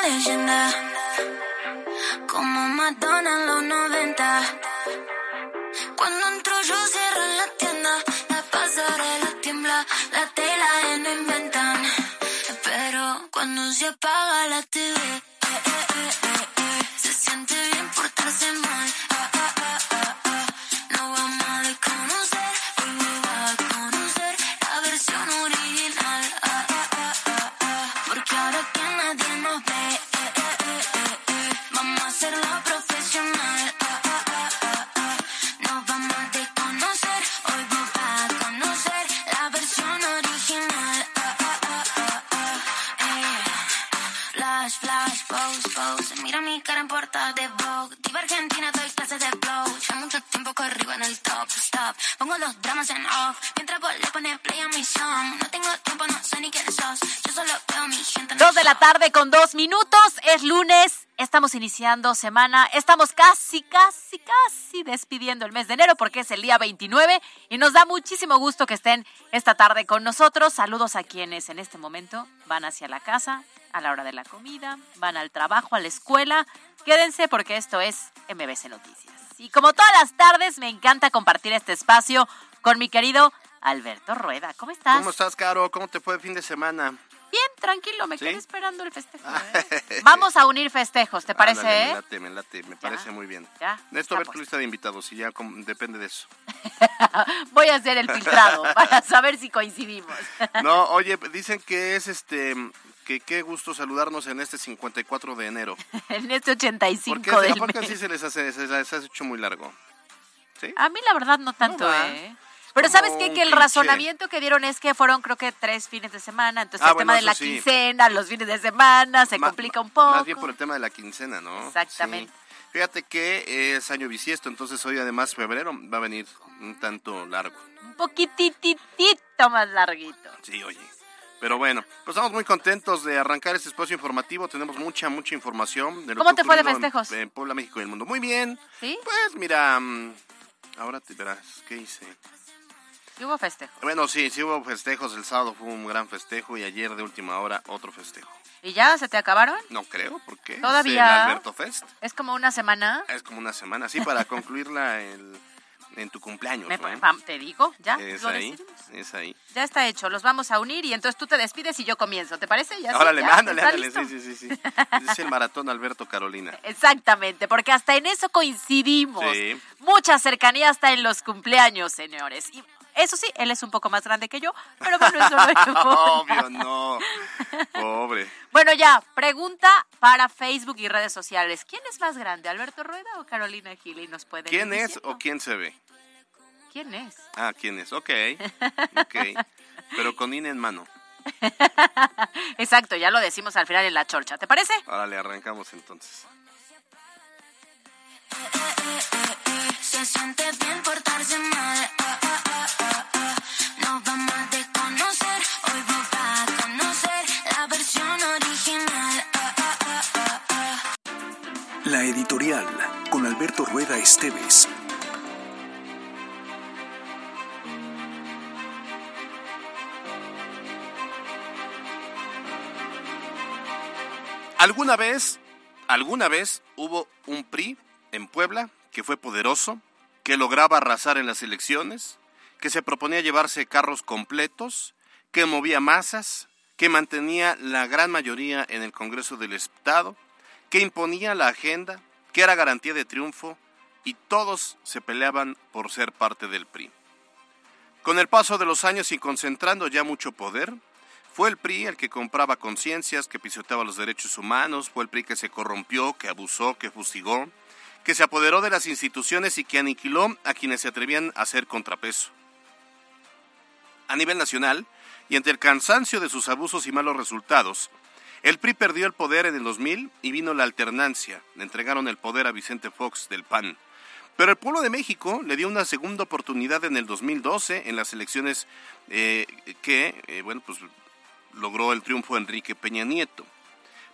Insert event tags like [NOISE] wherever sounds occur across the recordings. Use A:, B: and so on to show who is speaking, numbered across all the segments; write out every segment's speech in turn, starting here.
A: Flow leyenda, como Madonna en los 90. Cuando entro yo cierro la tienda, la pasarela tiembla, la tela no inventan. Pero cuando se apaga la TV, Flash, flash, pose, pose. Mira mi cara en portada de Vogue. Diva Argentina, doy clases de flow. Ya mucho tiempo corrido en el top, stop. Pongo los dramas en off. Mientras vos le pones play a mi song. No tengo tiempo, no sé ni quién sos. Yo solo veo a mi gente. en el
B: Dos de la tarde con dos minutos, es lunes, estamos iniciando semana, estamos casi, casi, casi despidiendo el mes de enero porque es el día 29 y nos da muchísimo gusto que estén esta tarde con nosotros. Saludos a quienes en este momento van hacia la casa, a la hora de la comida, van al trabajo, a la escuela. Quédense porque esto es MBC Noticias. Y como todas las tardes, me encanta compartir este espacio con mi querido Alberto Rueda. ¿Cómo estás?
C: ¿Cómo estás, Caro? ¿Cómo te fue el fin de semana?
B: Bien, tranquilo, me
C: ¿Sí?
B: quedé esperando el festejo. ¿eh? [LAUGHS] Vamos a unir festejos, ¿te parece?
C: Ándale, Me
B: eh?
C: late, me late, me parece muy bien.
B: Ya, está
C: ver tu
B: puesto.
C: lista de invitados y ya depende de eso. [LAUGHS]
B: Voy a hacer el filtrado [LAUGHS] para saber si coincidimos.
C: No, oye, dicen que es este, que qué gusto saludarnos en este 54 de enero.
B: en este 85
C: ¿Por qué, ¿a
B: del
C: poco
B: mes.
C: así se les hace, se les ha hecho muy largo? ¿Sí?
B: A mí la verdad no tanto. ¿eh? Pero ¿sabes qué?
C: un
B: Que el
C: cliché.
B: razonamiento que dieron es que fueron creo que tres fines de semana, entonces
C: Ah,
B: el tema de la
C: sí.
B: quincena, los fines de semana, se
C: Ma-
B: complica un poco.
C: Más bien por el tema de la quincena, ¿no?
B: Exactamente.
C: Sí. Fíjate que es año bisiesto, entonces hoy además febrero va a venir un tanto largo.
B: Un poquititito más larguito.
C: Sí, oye. Pero bueno, pues estamos muy contentos de arrancar este espacio informativo. Tenemos mucha, mucha información. De lo
B: ¿Cómo
C: que
B: te fue de
C: en-
B: festejos?
C: En, Puebla, México y el mundo. Muy bien.
B: ¿Sí?
C: Pues mira, mm, ahora te verás, ¿qué hice?
B: Sí hubo festejo.
C: Bueno, sí, sí hubo festejos. El sábado fue un gran festejo y ayer de última hora otro festejo.
B: ¿Y ya se te acabaron?
C: No creo, porque
B: Todavía.
C: es el Alberto Fest.
B: Es como una semana.
C: Es como una semana, sí, para concluirla el- en tu cumpleaños,
B: Me-
C: ¿no?
B: pam, te digo, ya
C: Es
B: lo
C: ahí,
B: decidimos.
C: es ahí.
B: Ya está hecho, los vamos a unir y entonces tú te despides y yo comienzo, ¿te parece? Ya, sí,
C: Órale,
B: ya,
C: ándale,
B: ¿está
C: ándale, sí, sí, sí, sí. Es el maratón Alberto Carolina. [LAUGHS]
B: Exactamente, porque hasta en eso coincidimos.
C: Sí.
B: Mucha cercanía hasta en los cumpleaños, señores. Y eso sí, él es un poco más grande que yo, pero bueno, eso no importa. [LAUGHS]
C: Obvio, no. Pobre.
B: Bueno, ya, pregunta para Facebook y redes sociales. ¿Quién es más grande, Alberto Rueda o Carolina Gili? Nos pueden
C: ¿Quién es
B: diciendo.
C: o quién se ve?
B: ¿Quién es?
C: Ah, ¿quién es? Ok, ok. Pero con INE en mano. [LAUGHS]
B: Exacto, ya lo decimos al final en la chorcha, ¿te parece?
C: Órale, arrancamos entonces.
A: La
D: editorial con Alberto Rueda Esteves.
C: ¿Alguna vez, alguna vez hubo un PRI en Puebla que fue poderoso, que lograba arrasar en las elecciones, que se proponía llevarse carros completos, que movía masas, que mantenía la gran mayoría en el Congreso del Estado, que imponía la agenda, que era garantía de triunfo y todos se peleaban por ser parte del PRI. Con el paso de los años y concentrando ya mucho poder, fue el PRI el que compraba conciencias, que pisoteaba los derechos humanos, fue el PRI que se corrompió, que abusó, que fustigó, que se apoderó de las instituciones y que aniquiló a quienes se atrevían a hacer contrapeso. A nivel nacional, y ante el cansancio de sus abusos y malos resultados, el PRI perdió el poder en el 2000 y vino la alternancia. Le entregaron el poder a Vicente Fox del PAN. Pero el pueblo de México le dio una segunda oportunidad en el 2012 en las elecciones eh, que, eh, bueno, pues logró el triunfo Enrique Peña Nieto.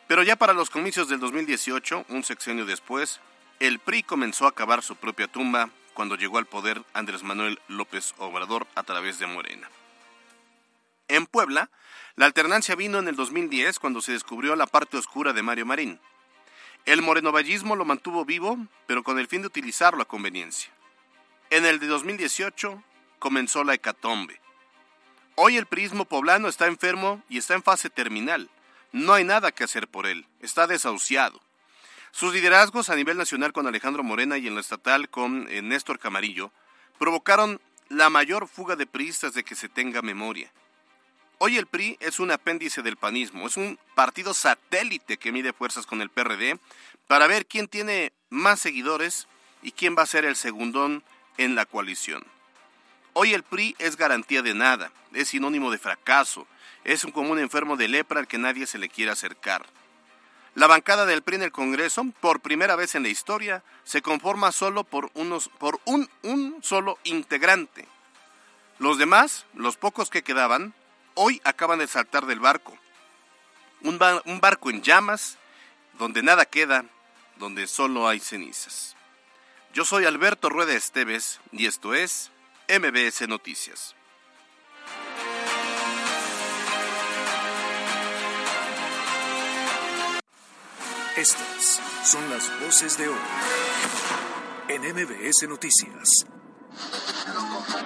C: Pero ya para los comicios del 2018, un sexenio después, el PRI comenzó a cavar su propia tumba cuando llegó al poder Andrés Manuel López Obrador a través de Morena. En Puebla, la alternancia vino en el 2010 cuando se descubrió la parte oscura de Mario Marín. El morenovallismo lo mantuvo vivo, pero con el fin de utilizarlo a conveniencia. En el de 2018 comenzó la hecatombe. Hoy el prismo poblano está enfermo y está en fase terminal. No hay nada que hacer por él, está desahuciado. Sus liderazgos a nivel nacional con Alejandro Morena y en la estatal con eh, Néstor Camarillo provocaron la mayor fuga de priistas de que se tenga memoria. Hoy el PRI es un apéndice del panismo, es un partido satélite que mide fuerzas con el PRD para ver quién tiene más seguidores y quién va a ser el segundón en la coalición. Hoy el PRI es garantía de nada, es sinónimo de fracaso, es un común enfermo de lepra al que nadie se le quiere acercar. La bancada del PRI en el Congreso, por primera vez en la historia, se conforma solo por, unos, por un, un solo integrante. Los demás, los pocos que quedaban, hoy acaban de saltar del barco. Un, barco en llamas, donde nada queda, donde solo hay cenizas. Yo soy Alberto Rueda Esteves y esto es MBS Noticias.
D: Estas son las voces de hoy en MBS Noticias.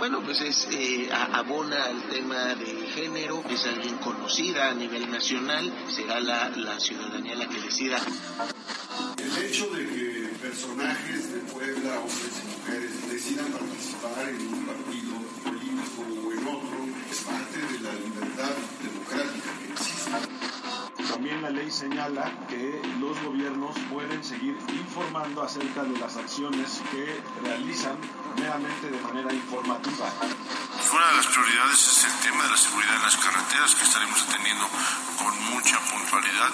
E: Bueno, pues es eh, abona al tema de género, es alguien conocida a nivel nacional, será la, la ciudadanía la que decida.
F: El hecho de que personajes de Puebla, hombres y mujeres, decidan participar en un partido político o en otro es parte de la libertad democrática.
G: También la ley señala que los gobiernos pueden seguir informando acerca de las acciones que realizan meramente de manera informativa.
H: Una de las prioridades es el tema de la seguridad en las carreteras que estaremos atendiendo con mucha puntualidad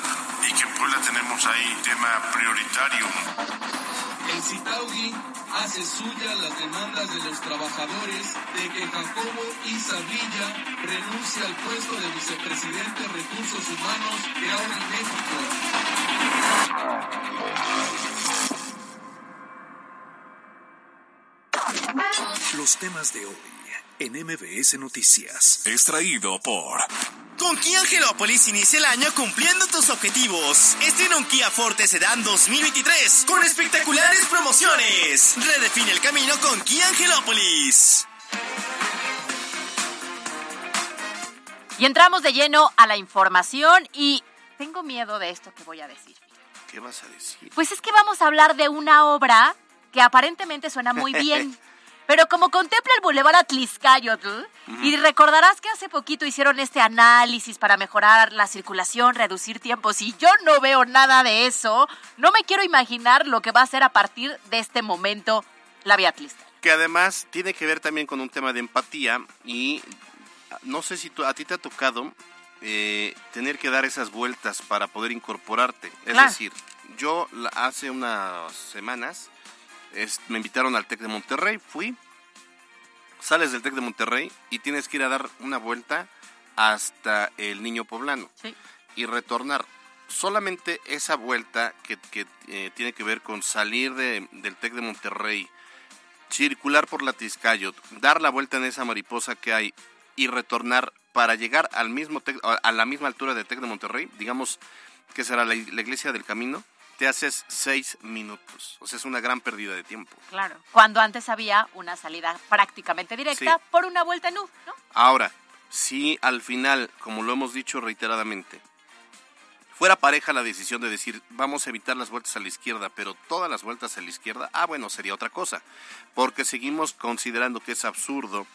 H: y que en Puebla tenemos ahí tema prioritario.
I: El CITAUGI hace suya las demandas de los trabajadores de que Jacobo Isabilla renuncie al puesto de vicepresidente de Recursos Humanos de ahora en México.
D: Los temas de hoy en MBS Noticias.
J: Extraído por...
K: Con Kia Angelópolis inicia el año cumpliendo tus objetivos. Estrena un Kia Forte Sedan 2023 con espectaculares promociones. Redefine el camino con Kia Angelópolis.
B: Y entramos de lleno a la información y tengo miedo de esto que voy a decir.
C: ¿Qué vas a decir?
B: Pues es que vamos a hablar de una obra que aparentemente suena muy [LAUGHS] bien. Pero como contempla el Boulevard Atliscayotl, y recordarás que hace poquito hicieron este análisis para mejorar la circulación, reducir tiempos, y yo no veo nada de eso, no me quiero imaginar lo que va a ser a partir de este momento la Vía Atliscayotl.
C: Que además tiene que ver también con un tema de empatía y no sé si a ti te ha tocado eh, tener que dar esas vueltas para poder incorporarte. Es decir, yo hace unas semanas me invitaron al TEC de Monterrey, fui, sales del TEC de Monterrey y tienes que ir a dar una vuelta hasta el Niño Poblano y retornar. Solamente esa vuelta que, eh, tiene que ver con salir de, del TEC de Monterrey, circular por la Tizcayot, dar la vuelta en esa mariposa que hay y retornar para llegar al mismo a la misma altura del TEC de Monterrey, digamos que será la iglesia del camino, te haces seis minutos. O sea, es una gran pérdida de tiempo.
B: Claro. Cuando antes había una salida prácticamente directa por una vuelta en U, ¿no?
C: Ahora, si al final, como lo hemos dicho reiteradamente, fuera pareja la decisión de decir vamos a evitar las vueltas a la izquierda, pero todas las vueltas a la izquierda, ah, bueno, sería otra cosa. Porque seguimos considerando que es absurdo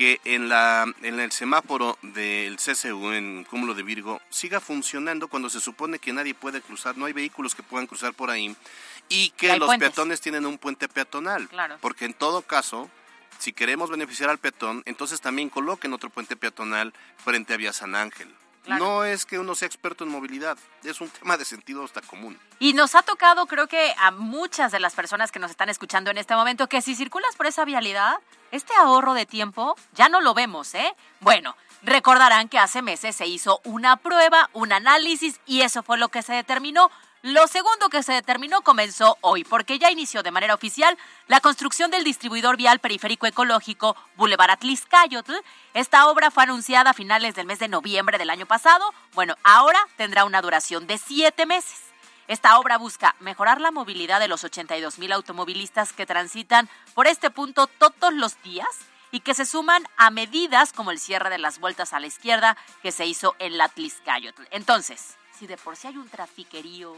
C: que en, la, en el semáforo del CCU, en Cúmulo de Virgo, siga funcionando cuando se supone que nadie puede cruzar, no hay vehículos que puedan cruzar por ahí y que los
B: puentes.
C: peatones tienen un puente peatonal.
B: Claro.
C: Porque en todo caso, si queremos beneficiar al peatón, entonces también coloquen otro puente peatonal frente a Vía San Ángel.
B: Claro.
C: No es que uno sea experto en movilidad, es un tema de sentido hasta común.
B: Y nos ha tocado, creo que a muchas de las personas que nos están escuchando en este momento, que si circulas por esa vialidad, este ahorro de tiempo ya no lo vemos, ¿eh? Bueno, recordarán que hace meses se hizo una prueba, un análisis, y eso fue lo que se determinó. Lo segundo que se determinó comenzó hoy, porque ya inició de manera oficial la construcción del distribuidor vial periférico ecológico Boulevard Atliscayotl. Esta obra fue anunciada a finales del mes de noviembre del año pasado. Bueno, ahora tendrá una duración de siete meses. Esta obra busca mejorar la movilidad de los 82 mil automovilistas que transitan por este punto todos los días y que se suman a medidas como el cierre de las vueltas a la izquierda que se hizo en la Atliscayotl. Entonces, si de por sí hay un trafiquerío,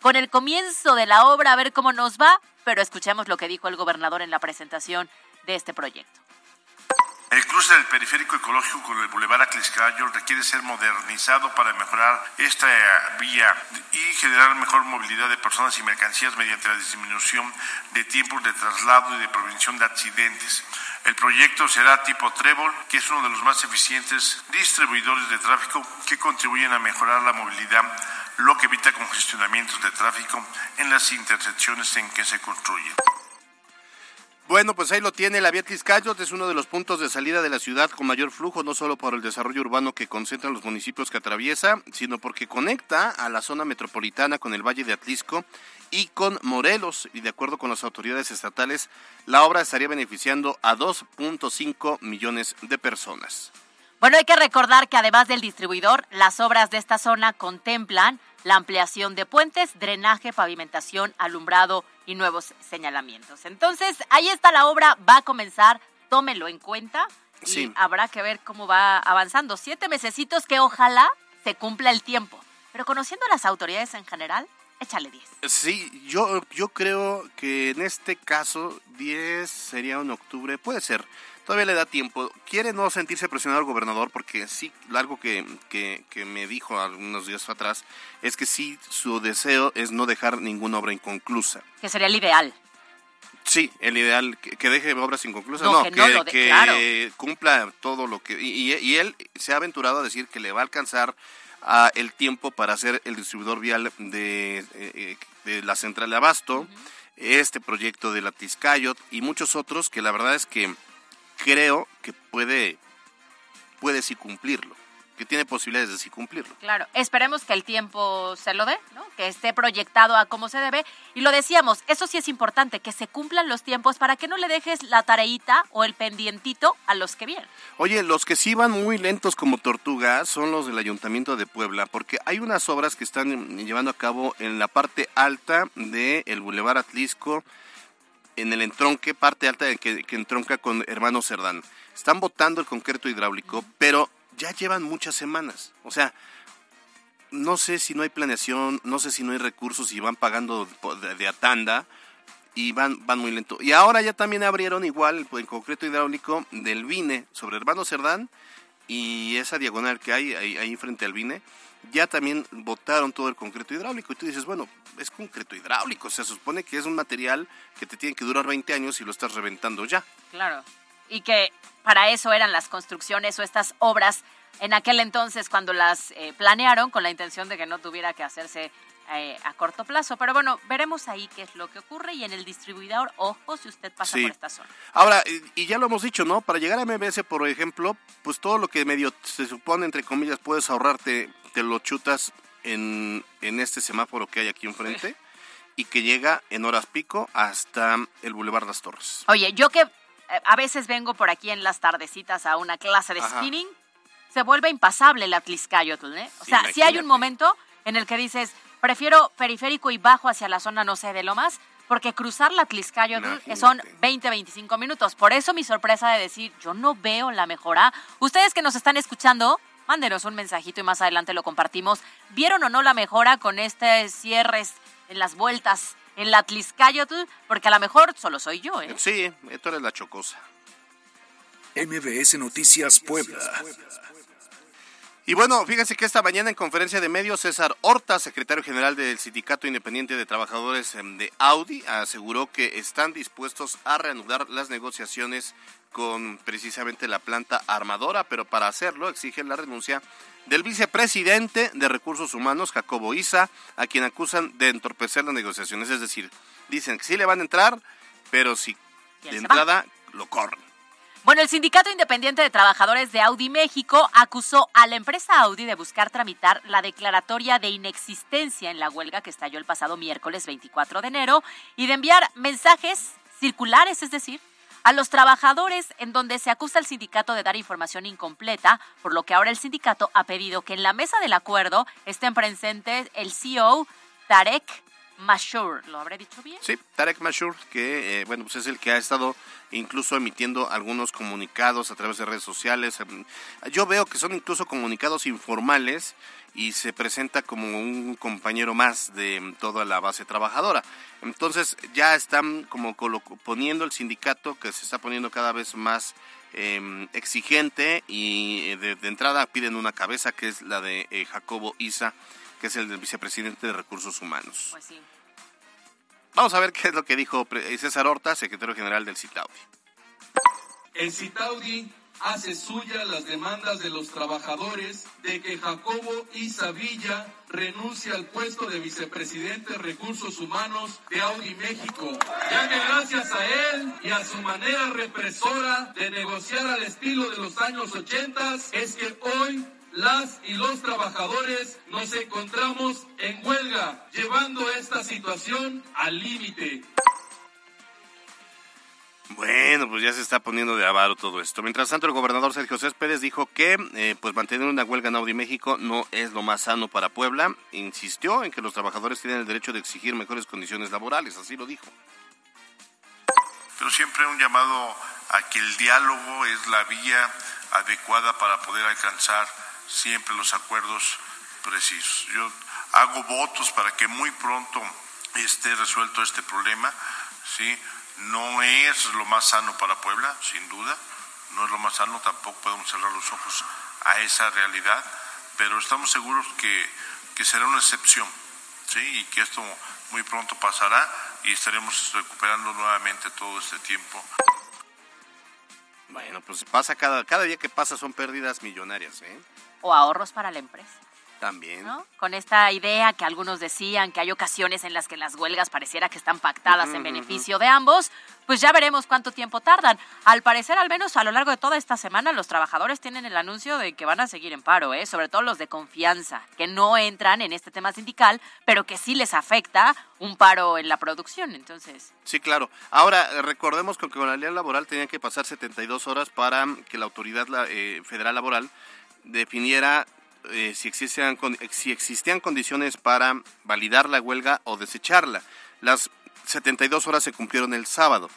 B: con el comienzo de la obra a ver cómo nos va, pero escuchemos lo que dijo el gobernador en la presentación de este proyecto.
H: El cruce del periférico ecológico con el Boulevard Atliscayo requiere ser modernizado para mejorar esta vía y generar mejor movilidad de personas y mercancías mediante la disminución de tiempos de traslado y de prevención de accidentes. El proyecto será tipo Trébol, que es uno de los más eficientes distribuidores de tráfico que contribuyen a mejorar la movilidad, lo que evita congestionamientos de tráfico en las intersecciones en que se construyen.
C: Bueno, pues ahí lo tiene, la vía Tliscayot es uno de los puntos de salida de la ciudad con mayor flujo, no solo por el desarrollo urbano que concentra los municipios que atraviesa, sino porque conecta a la zona metropolitana con el Valle de Atlisco y con Morelos, y de acuerdo con las autoridades estatales, la obra estaría beneficiando a 2.5 millones de personas.
B: Bueno, hay que recordar que además del distribuidor, las obras de esta zona contemplan la ampliación de puentes, drenaje, pavimentación, alumbrado y nuevos señalamientos. Entonces, ahí está la obra, va a comenzar, tómelo en cuenta y
C: Sí.
B: habrá que ver cómo va avanzando. Siete mesecitos que ojalá se cumpla el tiempo. Pero conociendo a las autoridades en general, échale 10.
C: Sí, yo, yo creo que en este caso 10 sería en octubre, puede ser. Todavía le da tiempo. Quiere no sentirse presionado el gobernador porque sí, algo que, que, que me dijo algunos días atrás es que sí, su deseo es no dejar ninguna obra inconclusa.
B: Que sería el ideal.
C: Sí, el ideal, que, que deje obras inconclusas,
B: No,
C: no,
B: que no de- claro.
C: cumpla todo lo que... Y, él se ha aventurado a decir que le va a alcanzar ah, el tiempo para hacer el distribuidor vial de, eh, eh, de la central de Abasto, este proyecto de la Tizcayot y muchos otros que la verdad es que creo que puede, puede sí cumplirlo, que tiene posibilidades de sí cumplirlo.
B: Claro, esperemos que el tiempo se lo dé, ¿no? Que esté proyectado a como se debe. Y lo decíamos, eso sí es importante, que se cumplan los tiempos para que no le dejes la tareita o el pendientito a los que vienen.
C: Oye, los que sí van muy lentos como tortugas son los del Ayuntamiento de Puebla, porque hay unas obras que están llevando a cabo en la parte alta del el Boulevard Atlisco, en el entronque, parte alta que, entronca con Hermano Cerdán. Están botando el concreto hidráulico, pero ya llevan muchas semanas. O sea, no sé si no hay planeación, no sé si no hay recursos y van pagando de, a tanda y van, van muy lento. Y ahora ya también abrieron igual el concreto hidráulico del Vine sobre Hermano Cerdán y esa diagonal que hay ahí, ahí frente al Vine, ya también botaron todo el concreto hidráulico. Y tú dices, bueno, es concreto hidráulico, o sea, se supone que es un material que te tiene que durar 20 años y lo estás reventando ya.
B: Claro. Y que para eso eran las construcciones o estas obras en aquel entonces cuando las eh, planearon con la intención de que no tuviera que hacerse eh, a corto plazo. Pero bueno, veremos ahí qué es lo que ocurre y en el distribuidor, ojo si usted pasa
C: Sí.
B: por esta zona.
C: Ahora, y- y ya lo hemos dicho, ¿no? Para llegar a MBS, por ejemplo, pues todo lo que medio se supone, entre comillas, puedes ahorrarte, te lo chutas en, en este semáforo que hay aquí enfrente y que llega en horas pico hasta el Boulevard Las Torres.
B: Oye, yo que eh, a veces vengo por aquí en las tardecitas a una clase de
C: Ajá.
B: spinning, se vuelve impasable la Tliscayotl, ¿eh? O
C: Sí,
B: sea, si hay
C: imagínate.
B: un momento en el que dices, prefiero periférico y bajo hacia la zona, no sé, de lo más, porque cruzar la
C: Imagínate.
B: son 20, 25 minutos. Por eso mi sorpresa de decir, yo no veo la mejora. Ustedes que nos están escuchando, mándenos un mensajito y más adelante lo compartimos. ¿Vieron o no la mejora con estos cierres en las vueltas en la Tliscayotl? Porque a lo mejor solo soy yo, ¿eh?
C: Sí, tú eres la chocosa.
D: MBS Noticias Puebla.
C: Y bueno, fíjense que esta mañana en conferencia de medios, César Horta, secretario general del Sindicato Independiente de Trabajadores em, de Audi, aseguró que están dispuestos a reanudar las negociaciones con precisamente la planta armadora, pero para hacerlo exigen la renuncia del vicepresidente de Recursos Humanos, Jacobo Isa, a quien acusan de entorpecer las negociaciones. Es decir, dicen que sí le van a entrar, pero si de entrada lo corren.
B: Bueno, el Sindicato Independiente de Trabajadores de Audi México acusó a la empresa Audi de buscar tramitar la declaratoria de inexistencia en la huelga que estalló el pasado miércoles 24 de enero y de enviar mensajes circulares, es decir, a los trabajadores en donde se acusa al sindicato de dar información incompleta, por lo que ahora el sindicato ha pedido que en la mesa del acuerdo estén presentes el CEO Tarek Mashur, ¿lo habré dicho bien?
C: Sí, Tarek Mashur, que eh, bueno, pues es el que ha estado incluso emitiendo algunos comunicados a través de redes sociales. Em, yo veo que son incluso comunicados informales y se presenta como un compañero más de toda la base trabajadora. Entonces ya están como poniendo el sindicato que se está poniendo cada vez más em, exigente y eh, de, entrada piden una cabeza que es la de eh, Jacobo Isa que es el del vicepresidente de Recursos Humanos.
B: Pues sí.
C: Vamos a ver qué es lo que dijo César Horta, secretario general del CITAUDI.
I: El CITAUDI hace suya las demandas de los trabajadores de que Jacobo Isavilla renuncie al puesto de vicepresidente de Recursos Humanos de Audi México, ya que gracias a él y a su manera represora de negociar al estilo de los años 80 es que hoy las y los trabajadores nos encontramos en huelga, llevando esta situación al límite.
C: Bueno, pues ya se está poniendo de avaro todo esto. Mientras tanto, el gobernador Sergio Céspedes dijo que eh, pues mantener una huelga en Audi México no es lo más sano para Puebla. Insistió en que los trabajadores tienen el derecho de exigir mejores condiciones laborales, así lo dijo.
H: Pero siempre un llamado a que el diálogo es la vía adecuada para poder alcanzar siempre los acuerdos precisos. Yo hago votos para que muy pronto esté resuelto este problema, ¿sí? No es lo más sano para Puebla, sin duda, no es lo más sano, tampoco podemos cerrar los ojos a esa realidad, pero estamos seguros que, que será una excepción, ¿sí? Y que esto muy pronto pasará y estaremos recuperando nuevamente todo este tiempo.
C: Bueno, pues pasa cada, cada día que pasa son pérdidas millonarias, ¿eh?
B: o ahorros para la empresa.
C: También.
B: ¿no? Con esta idea que algunos decían que hay ocasiones en las que las huelgas pareciera que están pactadas en beneficio de ambos, pues ya veremos cuánto tiempo tardan. Al parecer, al menos a lo largo de toda esta semana, los trabajadores tienen el anuncio de que van a seguir en paro, ¿eh? sobre todo los de confianza, que no entran en este tema sindical, pero que sí les afecta un paro en la producción. Entonces.
C: Sí, claro. Ahora, recordemos que con la ley laboral tenían que pasar 72 horas para que la autoridad eh, federal laboral definiera eh, si, existían, si existían condiciones para validar la huelga o desecharla. Las 72 horas se cumplieron el sábado.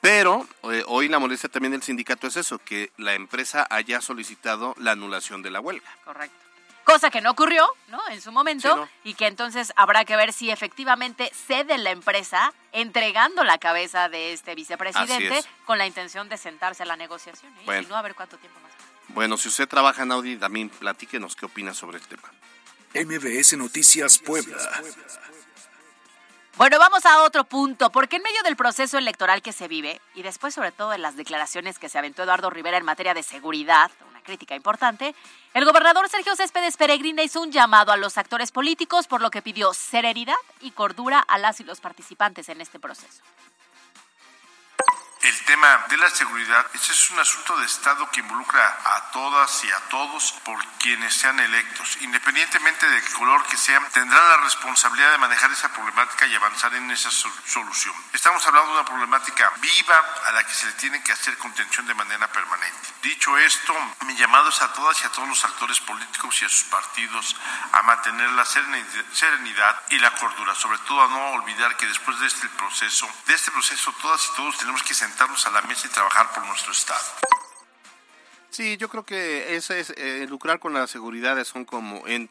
C: Pero eh, hoy la molestia también del sindicato es eso, que la empresa haya solicitado la anulación de la huelga.
B: Correcto. Cosa que no ocurrió, ¿no? En su momento, y que entonces habrá que ver si efectivamente cede la empresa entregando la cabeza de este vicepresidente con la intención de sentarse a la negociación ¿eh? y no a ver cuánto tiempo.
C: Bueno, si usted trabaja en Audi, también platíquenos qué opina sobre el tema.
D: MBS Noticias Puebla.
B: Bueno, vamos a otro punto, porque en medio del proceso electoral que se vive, y después sobre todo de las declaraciones que se aventó Eduardo Rivera en materia de seguridad, una crítica importante, el gobernador Sergio Céspedes Peregrina hizo un llamado a los actores políticos, por lo que pidió serenidad y cordura a las y los participantes en este proceso
H: el tema de la seguridad, es un asunto de Estado que involucra a todas y a todos por quienes sean electos. Independientemente del color que sean, tendrán la responsabilidad de manejar esa problemática y avanzar en esa solución. Estamos hablando de una problemática viva a la que se le tiene que hacer contención de manera permanente. Dicho esto, mi llamado es a todas y a todos los actores políticos y a sus partidos a mantener la serenidad y la cordura, sobre todo a no olvidar que después de este proceso, de este proceso todas y todos tenemos que sentir sentarnos a la mesa y trabajar por nuestro Estado.
C: Sí, yo creo que ese es eh, lucrar con la seguridad son como en,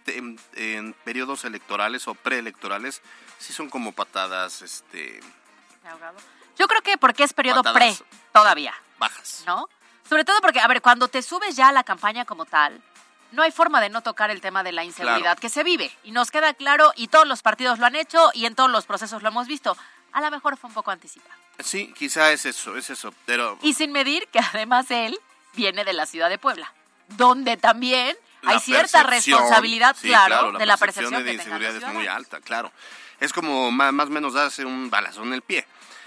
C: en, periodos electorales o preelectorales, sí son como patadas, este.
B: Yo creo que porque es periodo pre todavía.
C: Bajas.
B: ¿No? Sobre todo porque, a ver, cuando te subes ya a la campaña como tal, no hay forma de no tocar el tema de la inseguridad
C: Claro.
B: que se vive. Y nos queda claro, y todos los partidos lo han hecho, y en todos los procesos lo hemos visto. A lo mejor fue un poco anticipado.
C: Sí, quizá es eso, es eso. Pero
B: Y sin medir que además él viene de la ciudad de Puebla, donde también hay cierta responsabilidad,
C: sí,
B: claro, de la percepción
C: de
B: que tengan
C: inseguridad es muy alta, claro. Es como más o menos darse un balazo en el pie.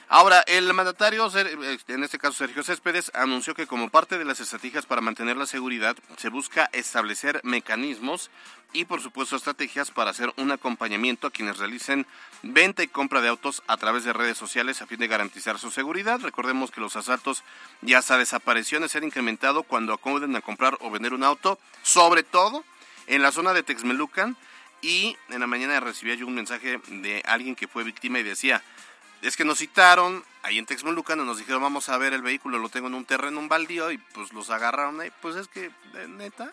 C: Ahora, el mandatario, eh, en este caso Sergio Céspedes, anunció que como parte de las estrategias para mantener la seguridad, se busca establecer mecanismos y, por supuesto, estrategias para hacer un acompañamiento a quienes realicen venta y compra de autos a través de redes sociales a fin de garantizar su seguridad. Recordemos que los asaltos y hasta desapariciones se han incrementado cuando acuden a comprar o vender un auto, sobre todo en la zona de Texmelucan. Y en la mañana recibía yo un mensaje de alguien que fue víctima y decía, es que nos citaron ahí en Texmelucan, nos dijeron vamos a ver el vehículo, lo tengo en un terreno, un baldío, y pues los agarraron ahí. Pues es que, eh, neta,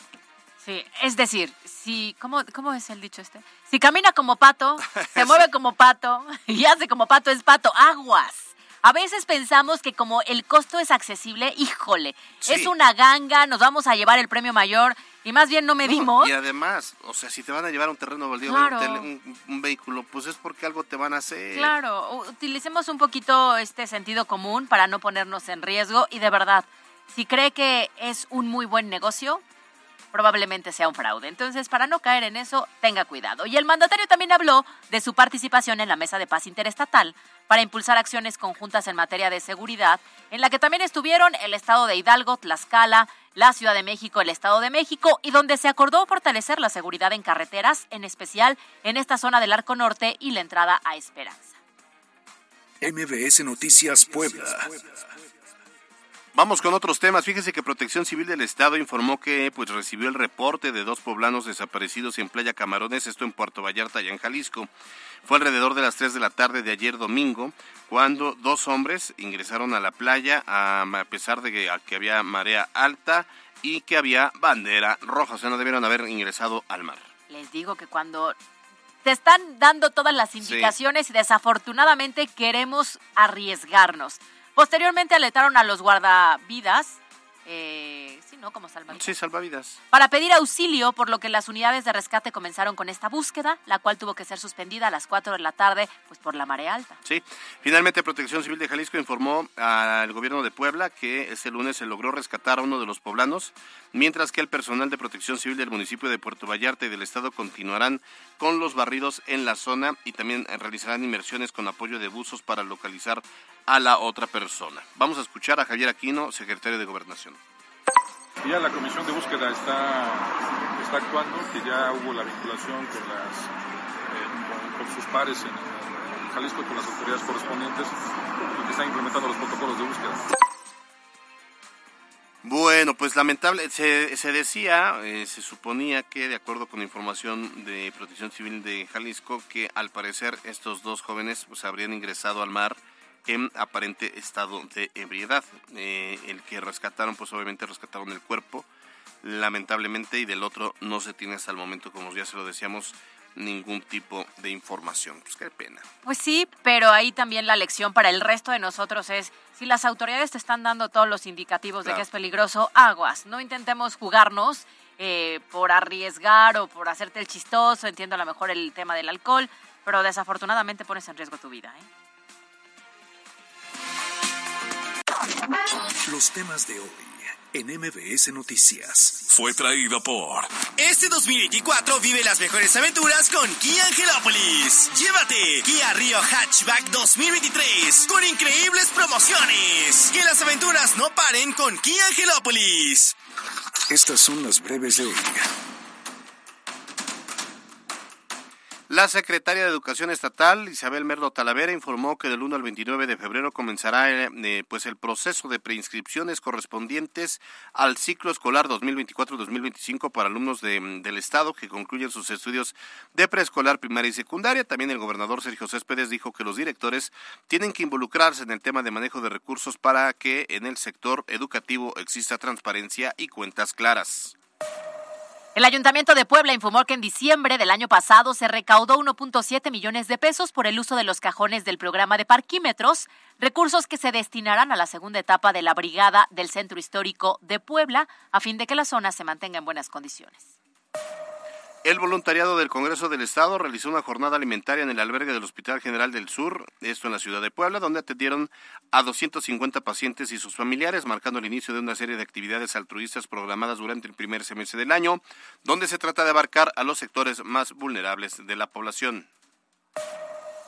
B: Sí, es decir, si, ¿cómo, ¿cómo es el dicho este? Si camina como pato, se [LAUGHS] mueve como pato [LAUGHS] y hace como pato es pato, aguas. A veces pensamos que como el costo es accesible, híjole,
C: Sí.
B: es una ganga, nos vamos a llevar el premio mayor y más bien no medimos.
C: Y además, o sea, si te van a llevar un terreno baldío,
B: Claro.
C: un, tele- un- un vehículo, pues es porque algo te van a hacer.
B: Claro, utilicemos un poquito este sentido común para no ponernos en riesgo y de verdad, si cree que es un muy buen negocio, probablemente sea un fraude. Entonces, para no caer en eso, tenga cuidado. Y el mandatario también habló de su participación en la Mesa de Paz Interestatal para impulsar acciones conjuntas en materia de seguridad, en la que también estuvieron el Estado de Hidalgo, Tlaxcala, la Ciudad de México, el Estado de México, y donde se acordó fortalecer la seguridad en carreteras, en especial en esta zona del Arco Norte y la entrada a Esperanza.
D: MBS Noticias Puebla.
C: Vamos con otros temas. Fíjese que Protección Civil del Estado informó que pues recibió el reporte de dos poblanos desaparecidos en Playa Camarones, esto en Puerto Vallarta y en Jalisco. Fue alrededor de las 3 de la tarde de ayer domingo cuando dos hombres ingresaron a la playa a, pesar de que, que había marea alta y que había bandera roja, o sea, no debieron haber ingresado al mar.
B: Les digo que cuando te están dando todas las indicaciones y desafortunadamente queremos arriesgarnos. Posteriormente alertaron a los guardavidas, eh, sí, ¿no? Como salvavidas.
C: Sí, salvavidas.
B: Para pedir auxilio, por lo que las unidades de rescate comenzaron con esta búsqueda, la cual tuvo que ser suspendida a las 4 de la tarde, pues por la marea alta.
C: Sí, finalmente Protección Civil de Jalisco informó al gobierno de Puebla que este lunes se logró rescatar a uno de los poblanos, mientras que el personal de Protección Civil del municipio de Puerto Vallarta y del estado continuarán con los barridos en la zona y también realizarán inmersiones con apoyo de buzos para localizar a la otra persona. Vamos a escuchar a Javier Aquino, secretario de Gobernación.
J: Ya la comisión de búsqueda está, está actuando, que ya hubo la vinculación con, las, eh, con, sus pares en, en Jalisco y con las autoridades correspondientes y que están implementando los protocolos de búsqueda.
C: Bueno, pues lamentable, se, se decía, eh, se suponía que de acuerdo con información de Protección Civil de Jalisco, que al parecer estos dos jóvenes pues habrían ingresado al mar en aparente estado de ebriedad. Eh, el que rescataron, pues obviamente rescataron el cuerpo, lamentablemente, y del otro no se tiene hasta el momento, como ya se lo decíamos, ningún tipo de información. Pues qué pena.
B: Pues sí, pero ahí también la lección para el resto de nosotros es, si las autoridades te están dando todos los indicativos de que es peligroso, aguas, no intentemos jugarnos eh, por arriesgar o por hacerte el chistoso, entiendo a lo mejor el tema del alcohol, pero desafortunadamente pones en riesgo tu vida. ¿eh?
D: Los temas de hoy en MBS Noticias.
K: Fue traído por. Este 2024 vive las mejores aventuras con Kia Angelópolis. Llévate Kia Río Hatchback 2023 con increíbles promociones. Que las aventuras no paren con Kia Angelópolis.
D: Estas son las breves de hoy.
C: La secretaria de Educación Estatal, Isabel Merlo Talavera, informó que del 1 al 29 de febrero comenzará eh, eh, pues el proceso de preinscripciones correspondientes al ciclo escolar 2024-2025 para alumnos de, del Estado que concluyen sus estudios de preescolar, primaria y secundaria. También el gobernador Sergio Céspedes dijo que los directores tienen que involucrarse en el tema de manejo de recursos para que en el sector educativo exista transparencia y cuentas claras.
B: El Ayuntamiento de Puebla informó que en diciembre del año pasado se recaudó 1.7 millones de pesos por el uso de los cajones del programa de parquímetros, recursos que se destinarán a la segunda etapa de la brigada del Centro Histórico de Puebla, a fin de que la zona se mantenga en buenas condiciones.
C: El voluntariado del Congreso del Estado realizó una jornada alimentaria en el albergue del Hospital General del Sur, esto en la ciudad de Puebla, donde atendieron a 250 pacientes y sus familiares, marcando el inicio de una serie de actividades altruistas programadas durante el primer semestre del año, donde se trata de abarcar a los sectores más vulnerables de la población.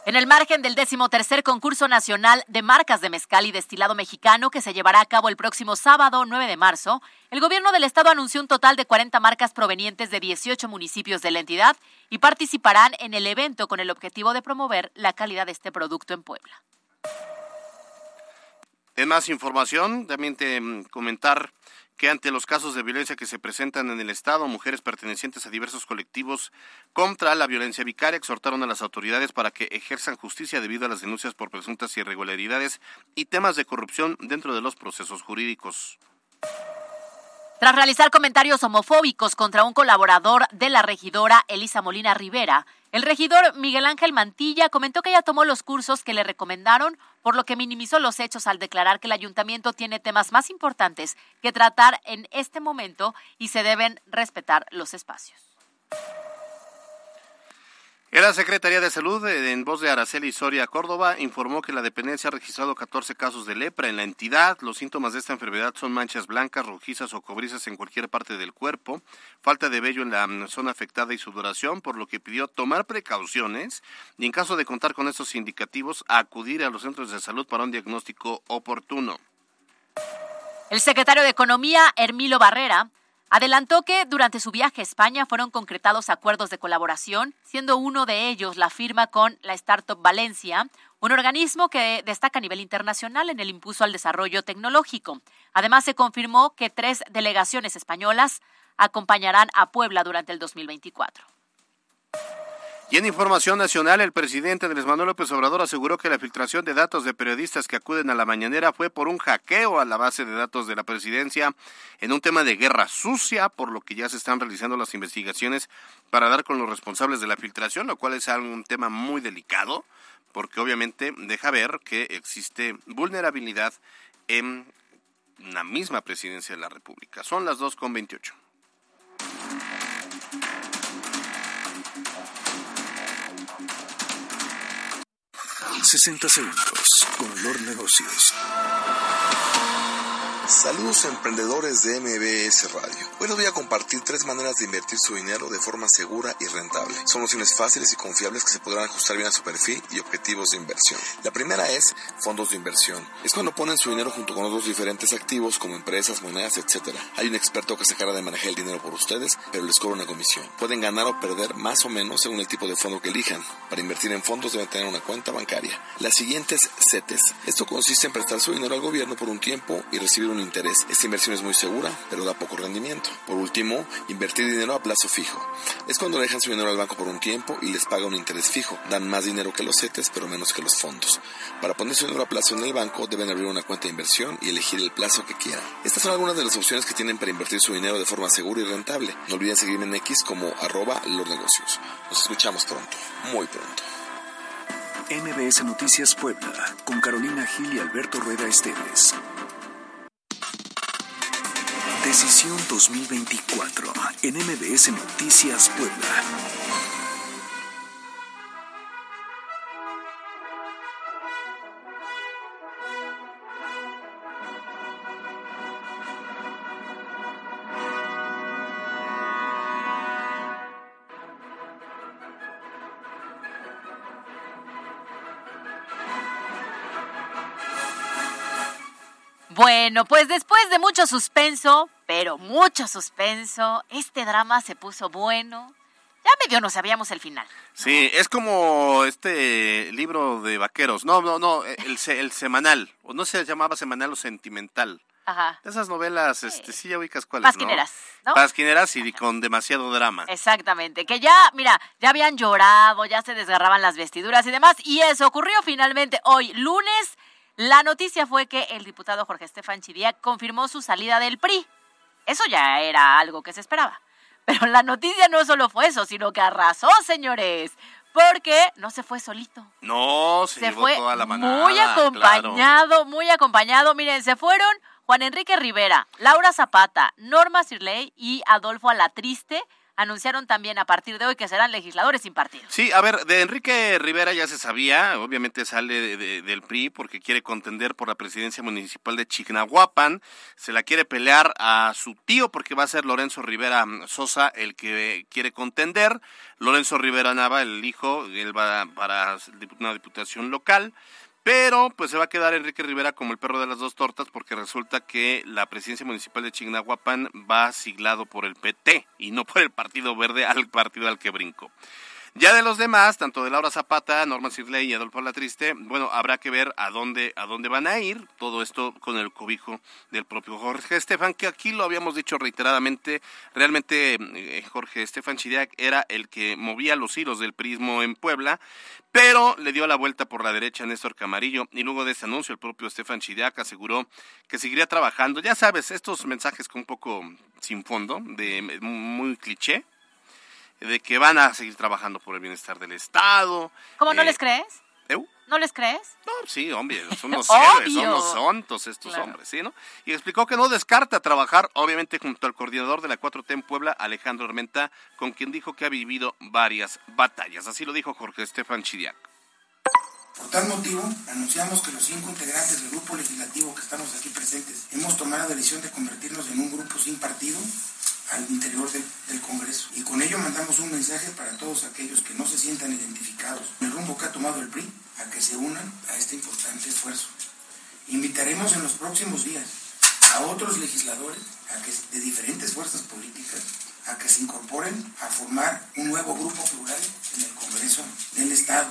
B: En el margen del decimotercer concurso nacional de marcas de mezcal y destilado mexicano que se llevará a cabo el próximo sábado 9 de marzo, el gobierno del estado anunció un total de 40 marcas provenientes de 18 municipios de la entidad y participarán en el evento con el objetivo de promover la calidad de este producto en Puebla.
C: En más información, también te mm, comentar que ante los casos de violencia que se presentan en el Estado, mujeres pertenecientes a diversos colectivos contra la violencia vicaria exhortaron a las autoridades para que ejerzan justicia debido a las denuncias por presuntas irregularidades y temas de corrupción dentro de los procesos jurídicos.
B: Tras realizar comentarios homofóbicos contra un colaborador de la regidora Elisa Molina Rivera, el regidor Miguel Ángel Mantilla comentó que ella tomó los cursos que le recomendaron, por lo que minimizó los hechos al declarar que el ayuntamiento tiene temas más importantes que tratar en este momento y se deben respetar los espacios.
C: La Secretaría de Salud, eh, en voz de Araceli Soria Córdoba, informó que la dependencia ha registrado 14 casos de lepra en la entidad. Los síntomas de esta enfermedad son manchas blancas, rojizas o cobrizas en cualquier parte del cuerpo, falta de vello en la mm, zona afectada y sudoración, por lo que pidió tomar precauciones y, en caso de contar con estos indicativos, acudir a los centros de salud para un diagnóstico oportuno.
B: El secretario de Economía, Hermilo Barrera, Adelantó que durante su viaje a España fueron concretados acuerdos de colaboración, siendo uno de ellos la firma con la Startup Valencia, un organismo que destaca a nivel internacional en el impulso al desarrollo tecnológico. Además, se confirmó que tres delegaciones españolas acompañarán a Puebla durante el 2024.
C: Y en información nacional, el presidente Andrés Manuel López Obrador aseguró que la filtración de datos de periodistas que acuden a la mañanera fue por un hackeo a la base de datos de la presidencia en un tema de guerra sucia, por lo que ya se están realizando las investigaciones para dar con los responsables de la filtración, lo cual es un tema muy delicado, porque obviamente deja ver que existe vulnerabilidad en la misma presidencia de la República. Son las 2
D: 60 segundos con Lord Negocios.
L: Saludos emprendedores de MBS Radio. Hoy les voy a compartir tres maneras de invertir su dinero de forma segura y rentable. Son opciones fáciles y confiables que se podrán ajustar bien a su perfil y objetivos de inversión. La primera es fondos de inversión. Es cuando ponen su dinero junto con otros diferentes activos como empresas, monedas, etc. Hay un experto que se encarga de manejar el dinero por ustedes, pero les cobra una comisión. Pueden ganar o perder más o menos según el tipo de fondo que elijan. Para invertir en fondos deben tener una cuenta bancaria. La siguiente es CETES. Esto consiste en prestar su dinero al gobierno por un tiempo y recibir un interés. Esta inversión es muy segura, pero da poco rendimiento. Por último, invertir dinero a plazo fijo. Es cuando dejan su dinero al banco por un tiempo y les paga un interés fijo. Dan más dinero que los CETES, pero menos que los fondos. Para poner su dinero a plazo en el banco, deben abrir una cuenta de inversión y elegir el plazo que quieran. Estas son algunas de las opciones que tienen para invertir su dinero de forma segura y rentable. No olviden seguirme en X como arroba los negocios. Nos escuchamos pronto, muy pronto.
D: MBS Noticias Puebla, con Carolina Gil y Alberto Rueda Esteves. Decisión 2024 en MBS Noticias Puebla.
B: Bueno, pues después de mucho suspenso, pero mucho suspenso, este drama se puso bueno. Ya medio no sabíamos el final.
C: Sí, es como este libro de vaqueros. No, no, no, el, el semanal. O no se llamaba semanal o sentimental.
B: Ajá.
C: Esas novelas, este, sí ya ubicas cuáles,
B: Pasquineras,
C: ¿no? Pasquineras y con demasiado drama.
B: Exactamente, que ya, mira, ya habían llorado, ya se desgarraban las vestiduras y demás, y eso ocurrió finalmente hoy, lunes, la noticia fue que el diputado Jorge Estefan Chiriac confirmó su salida del PRI. Eso ya era algo que se esperaba. Pero la noticia no solo fue eso, sino que arrasó, señores. Porque no se fue solito.
C: No, se,
B: Se
C: llevó
B: fue
C: toda la manada.
B: muy
C: claro.
B: acompañado, muy acompañado. Miren, se fueron Juan Enrique Rivera, Laura Zapata, Norma Sirley y Adolfo Alatriste. Anunciaron también a partir de hoy que serán legisladores sin partido.
C: Sí, a ver, de Enrique Rivera ya se sabía, obviamente sale de- de- del PRI porque quiere contender por la presidencia municipal de Chignahuapan, se la quiere pelear a su tío porque va a ser Lorenzo Rivera mm, Sosa el que quiere contender, Lorenzo Rivera Nava, el hijo, él va para una diputación local, pero pues se va a quedar Enrique Rivera como el perro de las dos tortas porque resulta que la presidencia municipal de Chignahuapan va siglado por el PT y no por el Partido Verde al partido al que brincó. Ya de los demás, tanto de Laura Zapata, Norma Cirley y Adolfo Latriste, bueno, habrá que ver a dónde, a dónde van a ir. Todo esto con el cobijo del propio Jorge Estefan, que aquí lo habíamos dicho reiteradamente. Realmente eh, Jorge Estefan Chiriac era el que movía los hilos del prismo en Puebla, pero le dio la vuelta por la derecha a Néstor Camarillo y luego de ese anuncio el propio Estefan Chiriac aseguró que seguiría trabajando. Ya sabes, estos mensajes con un poco sin fondo, de muy cliché de que van a seguir trabajando por el bienestar del Estado.
B: ¿Cómo no
C: Eh,
B: les crees?
C: ¿eu?
B: ¿No les crees?
C: No, sí, hombre, son [LAUGHS] unos héroes, son unos santos estos
B: Claro.
C: hombres, ¿sí, no? Y explicó que no descarta trabajar, obviamente, junto al coordinador de la 4T en Puebla, Alejandro Armenta, con quien dijo que ha vivido varias batallas. Así lo dijo Jorge Estefan Chidiac.
M: Por tal motivo, anunciamos que los cinco integrantes del grupo legislativo que estamos aquí presentes hemos tomado la decisión de convertirnos en un grupo sin partido al interior del, Congreso. Y con ello mandamos un mensaje para todos aquellos que no se sientan identificados con el rumbo que ha tomado el PRI a que se unan a este importante esfuerzo. Invitaremos en los próximos días a otros legisladores de diferentes fuerzas políticas a que se incorporen a formar un nuevo grupo plural en el Congreso del Estado.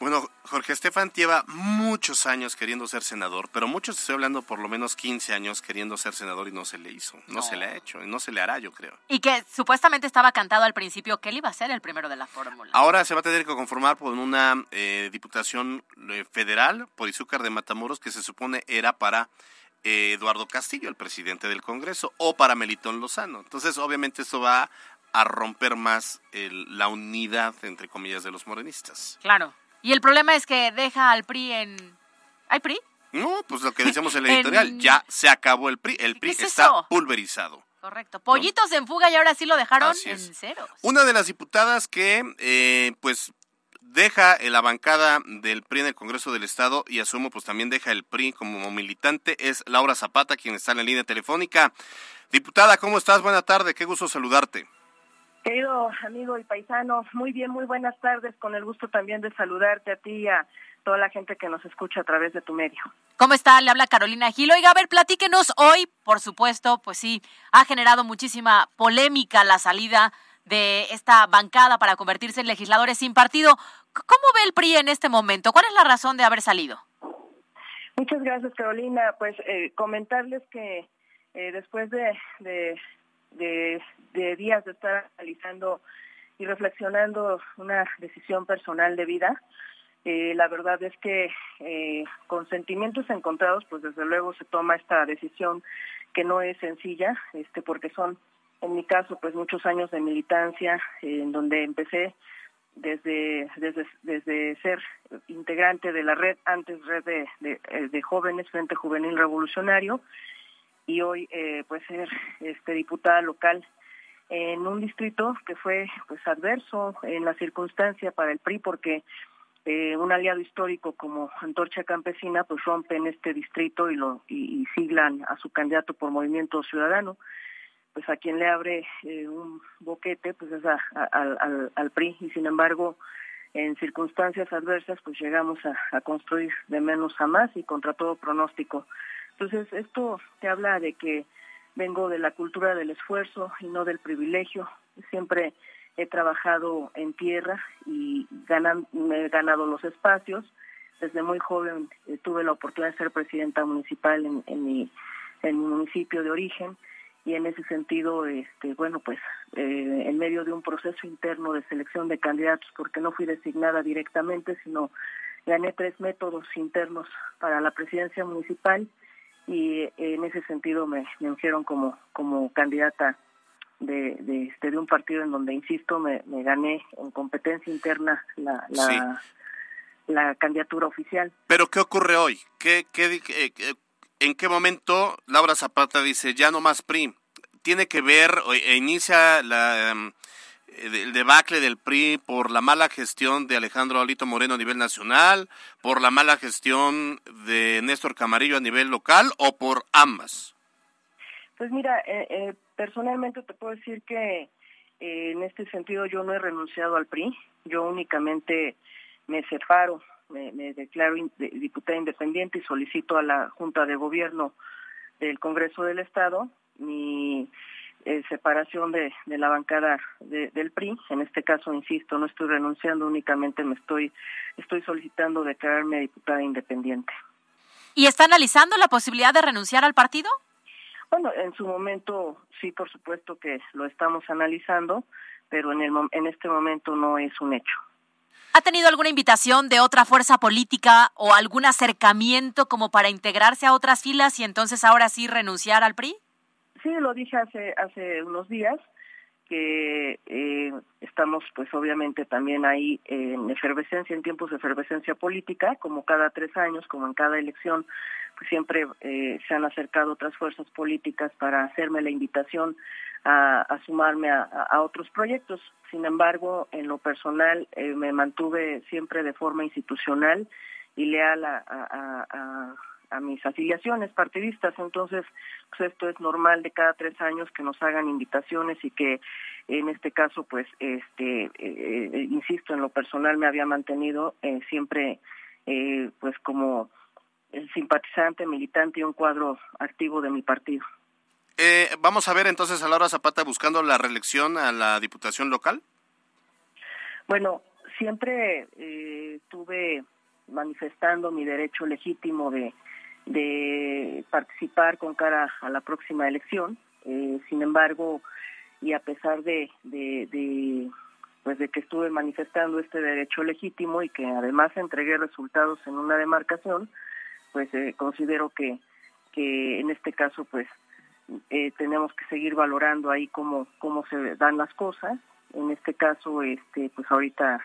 C: Bueno, Jorge Estefan lleva muchos años queriendo ser senador, pero muchos estoy hablando por lo menos 15 años queriendo ser senador y no se le hizo, no, se le ha hecho, y no se le hará, yo creo.
B: Y que supuestamente estaba cantado al principio que él iba a ser el primero de la fórmula.
C: Ahora se va a tener que conformar por una eh, diputación eh, federal por Izúcar de Matamoros que se supone era para eh, Eduardo Castillo, el presidente del Congreso, o para Melitón Lozano. Entonces, obviamente, esto va a romper más el- la unidad, entre comillas, de los morenistas.
B: Claro. Y el problema es que deja al PRI en... ¿Hay PRI?
C: No, pues lo que decíamos en la [LAUGHS]
B: En-
C: editorial, ya se acabó el PRI, el PRI
B: es
C: está
B: eso?
C: pulverizado.
B: Correcto. Pollitos en fuga y ahora sí lo dejaron
C: Así
B: en cero.
C: Una de las diputadas que, eh, pues, deja en la bancada del PRI en el Congreso del Estado y asumo, pues, también deja el PRI como militante es Laura Zapata, quien está en la línea telefónica. Diputada, ¿cómo estás? Buena tarde, qué gusto saludarte.
N: Querido amigo y paisano, muy bien, muy buenas tardes, con el gusto también de saludarte a ti y a toda la gente que nos escucha a través de tu medio.
B: ¿Cómo está? Le habla Carolina Gil. Oiga, a ver, platíquenos hoy, por supuesto, pues sí, ha generado muchísima polémica la salida de esta bancada para convertirse en legisladores sin partido. ¿Cómo ve el PRI en este momento? ¿Cuál es la razón de haber salido?
N: Muchas gracias, Carolina. Pues eh, comentarles que eh, después de, de, de, de días de estar analizando y reflexionando una decisión personal de vida, eh, la verdad es que eh, con sentimientos encontrados, pues desde luego se toma esta decisión que no es sencilla, este, porque son, en mi caso, pues muchos años de militancia, en donde empecé desde, desde, desde ser integrante de la red, antes red de, de, eh, de jóvenes, Frente Juvenil Revolucionario, y hoy eh, pues ser este diputada local en un distrito que fue pues adverso en la circunstancia para el PRI porque eh, un aliado histórico como Antorcha Campesina pues rompen este distrito y lo y, y siglan a su candidato por Movimiento Ciudadano. Pues a quien le abre eh, un boquete pues es a, al, al PRI y sin embargo en circunstancias adversas pues llegamos a, a construir de menos a más y contra todo pronóstico. Entonces esto te habla de que vengo de la cultura del esfuerzo y no del privilegio. Siempre he trabajado en tierra y ganan, me he ganado los espacios. Desde muy joven eh, tuve la oportunidad de ser presidenta municipal en, mi, en mi municipio de origen. Y en ese sentido, este, bueno, pues eh, en medio de un proceso interno de selección de candidatos, porque no fui designada directamente, sino gané tres métodos internos para la presidencia municipal y eh, en ese sentido me, me como, como candidata de, de, este, de un partido en donde, insisto, me, me gané en competencia interna la, la, la candidatura oficial.
C: Pero ¿qué ocurre hoy? ¿Qué, qué, eh, ¿En qué momento Laura Zapata dice ya no más PRI? ¿Tiene que ver, e inicia la, em, el debacle del PRI por la mala gestión de Alejandro Alito Moreno a nivel nacional, por la mala gestión de Néstor Camarillo a nivel local o por ambas?
N: Pues mira, eh, eh, personalmente te puedo decir que eh, en este sentido yo no he renunciado al PRI, yo únicamente me separo, me declaro diputada independiente y solicito a la Junta de Gobierno del Congreso del Estado mi separación de, de, la bancada del PRI. En este caso, insisto, no estoy renunciando, únicamente me estoy, estoy solicitando declararme diputada independiente.
B: ¿Y está analizando la posibilidad de renunciar al partido?
N: Bueno, en su momento sí, por supuesto que lo estamos analizando, pero en, el, en este momento no es un hecho.
B: ¿Ha tenido alguna invitación de otra fuerza política o algún acercamiento como para integrarse a otras filas y entonces ahora sí renunciar al PRI?
N: Sí, lo dije hace hace unos días que eh, estamos pues obviamente también ahí en efervescencia, en tiempos de efervescencia política, como cada tres años, como en cada elección, pues siempre eh, se han acercado otras fuerzas políticas para hacerme la invitación a, a sumarme a, a, otros proyectos. Sin embargo, en lo personal eh, me mantuve siempre de forma institucional y leal a, a, mis afiliaciones partidistas. Entonces, pues esto es normal de cada tres años que nos hagan invitaciones y que en este caso, pues, este, eh, eh, insisto, en lo personal me había mantenido eh, siempre, eh, pues, como el simpatizante, militante y un cuadro activo de mi partido.
C: Eh, vamos a ver entonces a Laura Zapata buscando la reelección a la diputación local.
N: Bueno, siempre eh, estuve manifestando mi derecho legítimo de de participar con cara a la próxima elección. Eh, sin embargo, y a pesar de, de, de, pues de que estuve manifestando este derecho legítimo y que además entregué resultados en una demarcación, pues eh, considero que, que en este caso pues eh, tenemos que seguir valorando ahí cómo, cómo se dan las cosas. En este caso, este, pues ahorita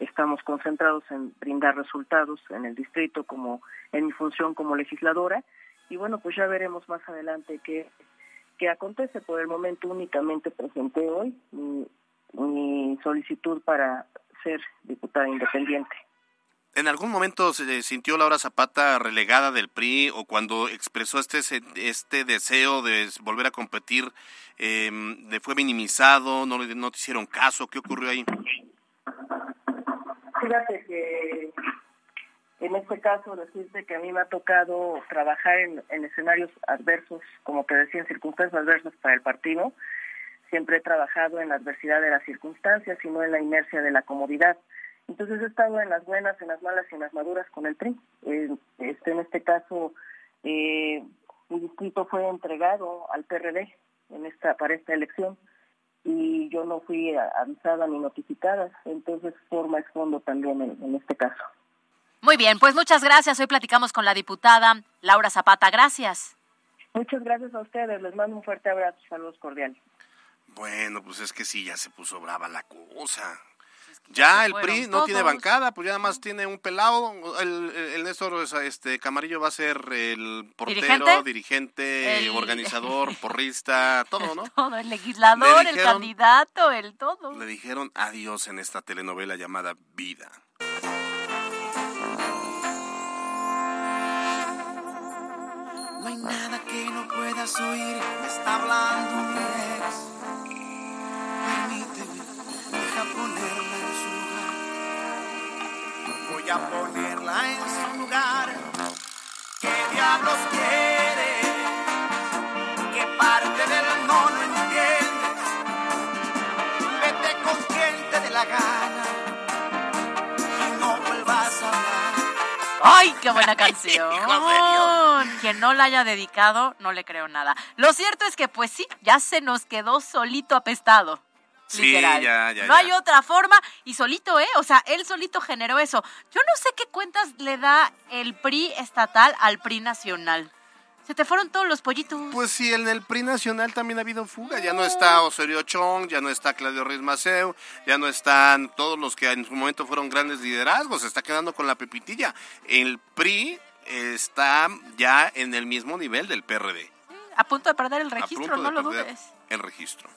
N: estamos concentrados en brindar resultados en el distrito como en mi función como legisladora y bueno pues ya veremos más adelante qué, qué acontece por el momento únicamente presenté hoy mi, solicitud para ser diputada independiente
C: ¿En algún momento se sintió Laura Zapata relegada del PRI o cuando expresó este este deseo de volver a competir, eh, le fue minimizado, no, no te hicieron caso? ¿Qué ocurrió ahí?
N: Fíjate que en este caso decirte que a mí me ha tocado trabajar en, en escenarios adversos, como te decía, en circunstancias adversas para el partido. Siempre he trabajado en la adversidad de las circunstancias y no en la inercia de la comodidad. Entonces he estado en las buenas, en las malas y en las maduras con el PRI. Este, en este caso, eh, mi distrito fue entregado al PRD en esta para esta elección y yo no fui avisada ni notificada, entonces forma es fondo también en, en este caso.
B: Muy bien, pues muchas gracias. Hoy platicamos con la diputada Laura Zapata. Gracias.
N: Muchas gracias a ustedes. Les mando un fuerte abrazo. Saludos cordiales.
C: Bueno, pues es que sí, ya se puso brava la cosa. Ya el PRI no tiene bancada, pues ya nada más tiene un pelado. El, el Néstor este, Camarillo va a ser el portero, dirigente, dirigente el... [LAUGHS] organizador, porrista, todo, ¿no? [LAUGHS]
B: Todo, el legislador, dijeron, el candidato, el todo.
C: Le dijeron adiós en esta telenovela llamada Vida.
O: No hay nada que no puedas oír, me está hablando mi ex. Voy a ponerla en su lugar. ¿Qué diablos quiere? ¿Qué parte del no no entiendes? Vete con quien te dé la gana y no vuelvas a hablar.
B: ¡Ay, qué buena [LAUGHS] canción! Quien no la haya dedicado, no le creo nada. Lo cierto es que, pues sí, ya se nos quedó solito apestado.
C: Sí,
B: literal.
C: ya, ya,
B: no
C: ya.
B: hay otra forma y solito, ¿eh? O sea, él solito generó eso. Yo no sé qué cuentas le da el PRI estatal al PRI nacional. Se te fueron todos los pollitos.
C: Pues sí, en el PRI nacional también ha habido fuga. Ya no está Osorio Chong, ya no está Claudio Ruiz Maceo, ya no están todos los que en su momento fueron grandes liderazgos. Se está quedando con la pepitilla. El PRI está ya en el mismo nivel del PRD.
B: A punto de perder el registro, no lo dudes.
C: El registro.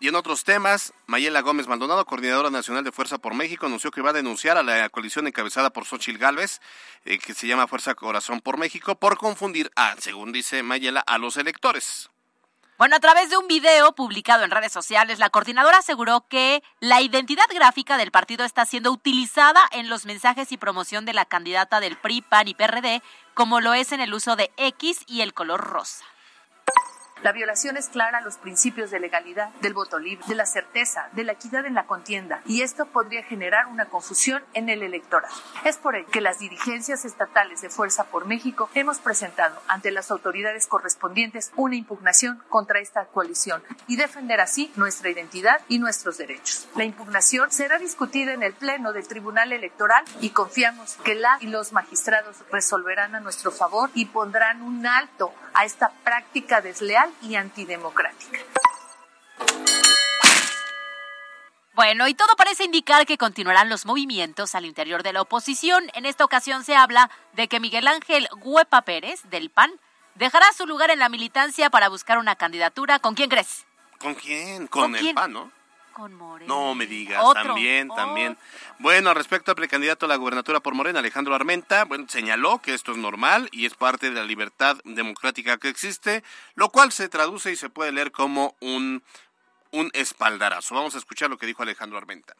C: Y en otros temas, Mayela Gómez Maldonado, coordinadora nacional de Fuerza por México, anunció que va a denunciar a la coalición encabezada por Xochil Gálvez, eh, que se llama Fuerza Corazón por México, por confundir a, según dice Mayela, a los electores.
B: Bueno, a través de un video publicado en redes sociales, la coordinadora aseguró que la identidad gráfica del partido está siendo utilizada en los mensajes y promoción de la candidata del PRI, PAN y PRD, como lo es en el uso de X y el color rosa.
P: La violación es clara a los principios de legalidad, del voto libre, de la certeza, de la equidad en la contienda, y esto podría generar una confusión en el electorado. Es por ello que las dirigencias estatales de Fuerza por México hemos presentado ante las autoridades correspondientes una impugnación contra esta coalición y defender así nuestra identidad y nuestros derechos. La impugnación será discutida en el Pleno del Tribunal Electoral y confiamos que la y los magistrados resolverán a nuestro favor y pondrán un alto a esta práctica desleal y antidemocrática.
B: Bueno, y todo parece indicar que continuarán los movimientos al interior de la oposición. En esta ocasión se habla de que Miguel Ángel Huepa Pérez, del PAN, dejará su lugar en la militancia para buscar una candidatura. ¿Con quién crees?
C: ¿Con quién? Con,
B: ¿Con
C: el
B: quién?
C: PAN, ¿no?
B: Con Morena.
C: No me digas,
B: Otro,
C: también, también. Bueno, respecto al precandidato a la gubernatura por Morena, Alejandro Armenta, bueno, señaló que esto es normal y es parte de la libertad democrática que existe, lo cual se traduce y se puede leer como un, un espaldarazo. Vamos a escuchar lo que dijo Alejandro Armenta.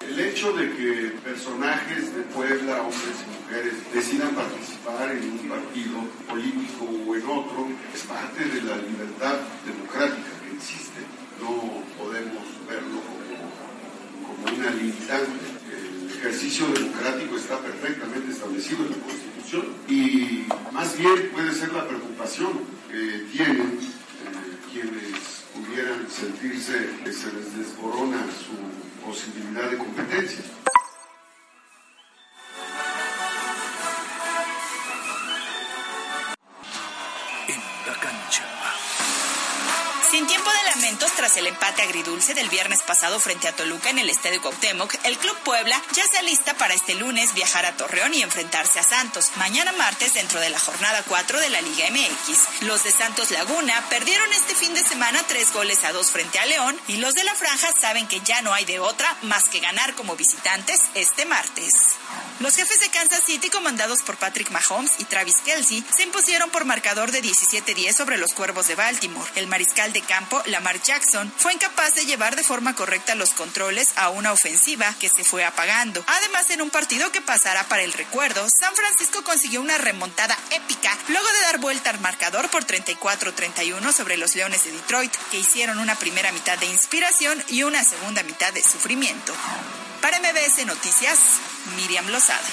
F: El hecho de que personajes de Puebla, hombres y mujeres, decidan participar en un partido político o en otro es parte de la libertad democrática que existe. No podemos verlo como, como una limitante. El ejercicio democrático está perfectamente establecido en la Constitución y más bien puede ser la preocupación que tienen eh, quienes pudieran sentirse que se les desborona su posibilidad de competencia.
Q: Tras el empate agridulce del viernes pasado frente a Toluca en el Estadio Cuauhtémoc, el Club Puebla ya se alista para este lunes viajar a Torreón y enfrentarse a Santos, mañana martes dentro de la jornada 4 de la Liga MX. Los de Santos Laguna perdieron este fin de semana tres goles a dos frente a León y los de la franja saben que ya no hay de otra más que ganar como visitantes este martes. Los jefes de Kansas City, comandados por Patrick Mahomes y Travis Kelsey, se impusieron por marcador de 17-10 sobre los Cuervos de Baltimore. El mariscal de campo, Lamar Jackson, fue incapaz de llevar de forma correcta los controles a una ofensiva que se fue apagando. Además, en un partido que pasará para el recuerdo, San Francisco consiguió una remontada épica luego de dar vuelta al marcador por 34-31 sobre los Leones de Detroit, que hicieron una primera mitad de inspiración y una segunda mitad de sufrimiento. Para MBS Noticias, Miriam Lozada.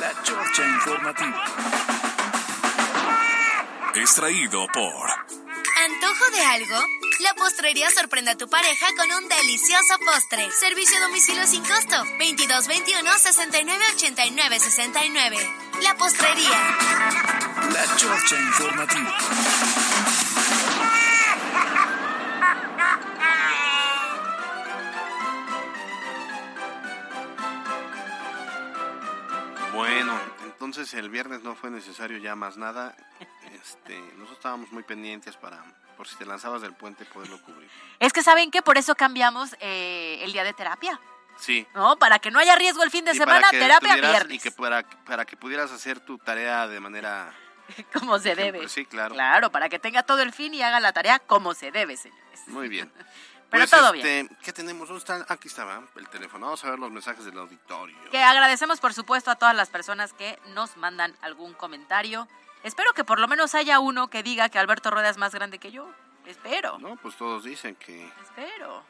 D: La Chorcha Informativa.
R: Extraído por
S: ¿Antojo de algo? La postrería sorprende a tu pareja con un delicioso postre. Servicio a domicilio sin costo. 2221 69 89 69. La postrería.
D: La Chorcha Informativa.
C: Bueno, entonces el viernes no fue necesario ya más nada. Este, nosotros estábamos muy pendientes para, por si te lanzabas del puente, poderlo cubrir.
B: Es que saben que por eso cambiamos eh, el día de terapia.
C: Sí.
B: ¿No? Para que no haya riesgo el fin de
C: Y
B: semana, terapia viernes.
C: Y que para, para que pudieras hacer tu tarea de manera... [LAUGHS]
B: Como se debe.
C: Sí, claro.
B: Claro, para que tenga todo el fin y haga la tarea como se debe, señores.
C: Muy bien. [LAUGHS]
B: Pero
C: Pues,
B: todo
C: este, ¿Qué tenemos? ¿Dónde está? Aquí estaba el teléfono. Vamos a ver los mensajes del auditorio.
B: Que agradecemos, por supuesto, a todas las personas que nos mandan algún comentario. Espero que por lo menos haya uno que diga que Alberto Rueda es más grande que yo. Espero,
C: No, pues todos dicen que...
B: espero.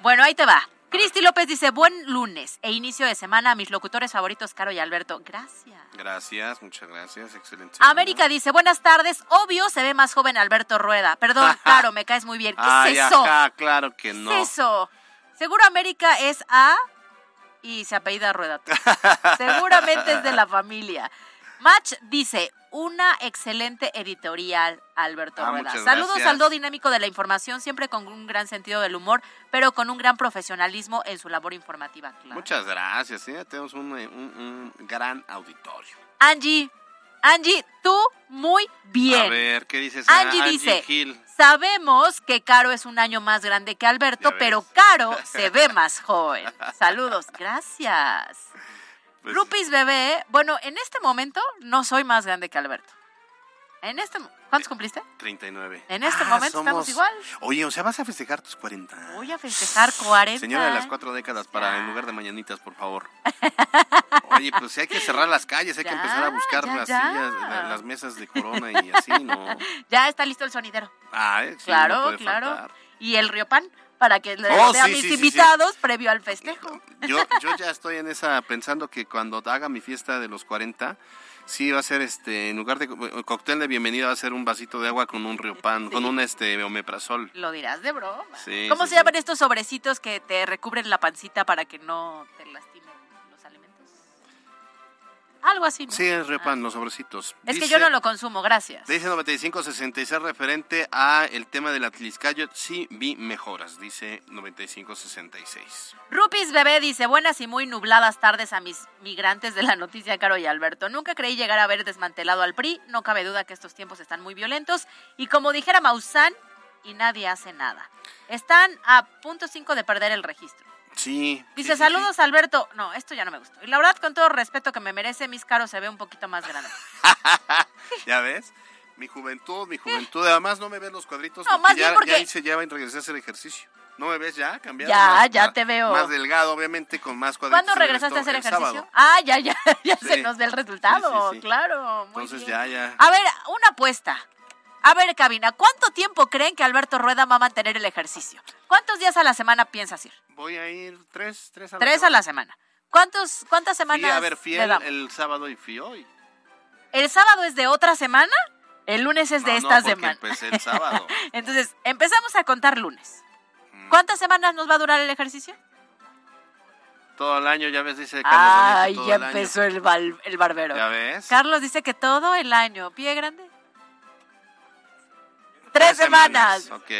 B: Bueno, ahí te va. Cristi López dice, buen lunes e inicio de semana a mis locutores favoritos, Caro y Alberto. Gracias.
C: Gracias, muchas gracias. Excelente.
B: América dice, buenas tardes. Obvio se ve más joven Alberto Rueda. Perdón, [LAUGHS] Caro, me caes muy bien. ¿Qué
C: Ay,
B: es eso?
C: ajá, claro que
B: ¿Qué
C: no.
B: es eso? Seguro América es A y se apellida Rueda. [LAUGHS] Seguramente es de la familia. Match dice, una excelente editorial, Alberto
C: Ah,
B: Rueda. Saludos
C: gracias.
B: al do dinámico de la información, siempre con un gran sentido del humor, pero con un gran profesionalismo en su labor informativa. Claro.
C: Muchas gracias, sí, tenemos un, eh, un- un gran auditorio.
B: Angie, Angie, tú muy bien.
C: A ver, ¿qué dices?
B: Angie,
C: Ah,
B: dice,
C: Gil.
B: sabemos que Caro es un año más grande que Alberto, pero Caro [LAUGHS] se ve más joven. Saludos, gracias.
C: Pues-
B: Rupis bebé, bueno, en este momento no soy más grande que Alberto. En este, ¿cuántos cumpliste?
C: 39.
B: En este
C: Ah,
B: momento estamos igual.
C: Oye, o sea, vas a festejar tus 40.
B: Voy a festejar 40.
C: Señora de las cuatro décadas, para en lugar de mañanitas, por favor. [LAUGHS] Oye, pues sí hay que cerrar las calles, hay que empezar a buscar
B: ya,
C: las sillas, la- las mesas de corona y así, ¿no? [LAUGHS]
B: Ya está listo el sonidero.
C: Ah, eh, sí,
B: claro, claro.
C: faltar.
B: Y el Riopan para que le
C: Oh,
B: dé a
C: sí,
B: mis
C: sí, sí, sí.
B: invitados previo al festejo.
C: Yo, yo [LAUGHS] ya estoy en esa, pensando que cuando haga mi fiesta de los 40, sí va a ser, este, en lugar de cóctel de bienvenida, va a ser un vasito de agua con un riopan, con un, este, omeprazol.
B: Lo dirás de broma.
C: Sí,
B: ¿Cómo
C: sí,
B: se llaman estos sobrecitos que te recubren la pancita para que no te alimentos? Algo así, ¿no?
C: Sí, el riopan, los sobrecitos.
B: Es que yo no lo consumo, gracias.
C: Dice 9566 referente a el tema de la Tliscayo, sí vi mejoras, dice 9566.
B: Rupis Bebé dice, buenas y muy nubladas tardes a mis migrantes de la noticia, Caro y Alberto. Nunca creí llegar a ver desmantelado al PRI, no cabe duda que estos tiempos están muy violentos. Y como dijera Maussan, y nadie hace nada. Están a punto cinco de perder el registro.
C: Sí.
B: Dice,
C: sí, sí,
B: saludos Alberto. No, esto ya no me gustó. Y la verdad, con todo respeto que me merece, mis caros se ve un poquito más grande. [LAUGHS]
C: ¿Ya ves? Mi juventud, mi juventud. Además no me ves los cuadritos.
B: No, más
C: ya,
B: bien porque-
C: ya hice, ya regresé a hacer ejercicio. ¿No me ves ya? Cambiado.
B: Ya,
C: Más-
B: ya te veo.
C: Más delgado, obviamente, con más cuadritos.
B: ¿Cuándo regresaste a hacer ejercicio?
C: sábado.
B: Ah, ya, ya, [LAUGHS] ya
C: Sí.
B: se nos ve el resultado, claro. muy
C: Entonces
B: bien.
C: ya, ya.
B: A ver, una apuesta. A ver, cabina, ¿cuánto tiempo creen que Alberto Rueda va a mantener el ejercicio? ¿Cuántos días a la semana piensas ir?
C: Voy a ir tres, tres a la
B: Tres a la semana. ¿Cuántos, ¿Cuántas semanas?
C: a ver,
B: le
C: el, sábado y fui hoy.
B: ¿El sábado es de otra semana? El lunes es de esta
C: no,
B: semana.
C: empecé el sábado. [LAUGHS]
B: Entonces, empezamos a contar lunes. ¿Cuántas semanas nos va a durar el ejercicio?
C: Todo el año, ya ves, dice Carlos
B: Ay,
C: todo
B: ya
C: el año.
B: empezó el, el barbero.
C: ¿Ya ves?
B: Carlos dice que todo el año. ¿Pie grande? Tres semanas.
C: Ok.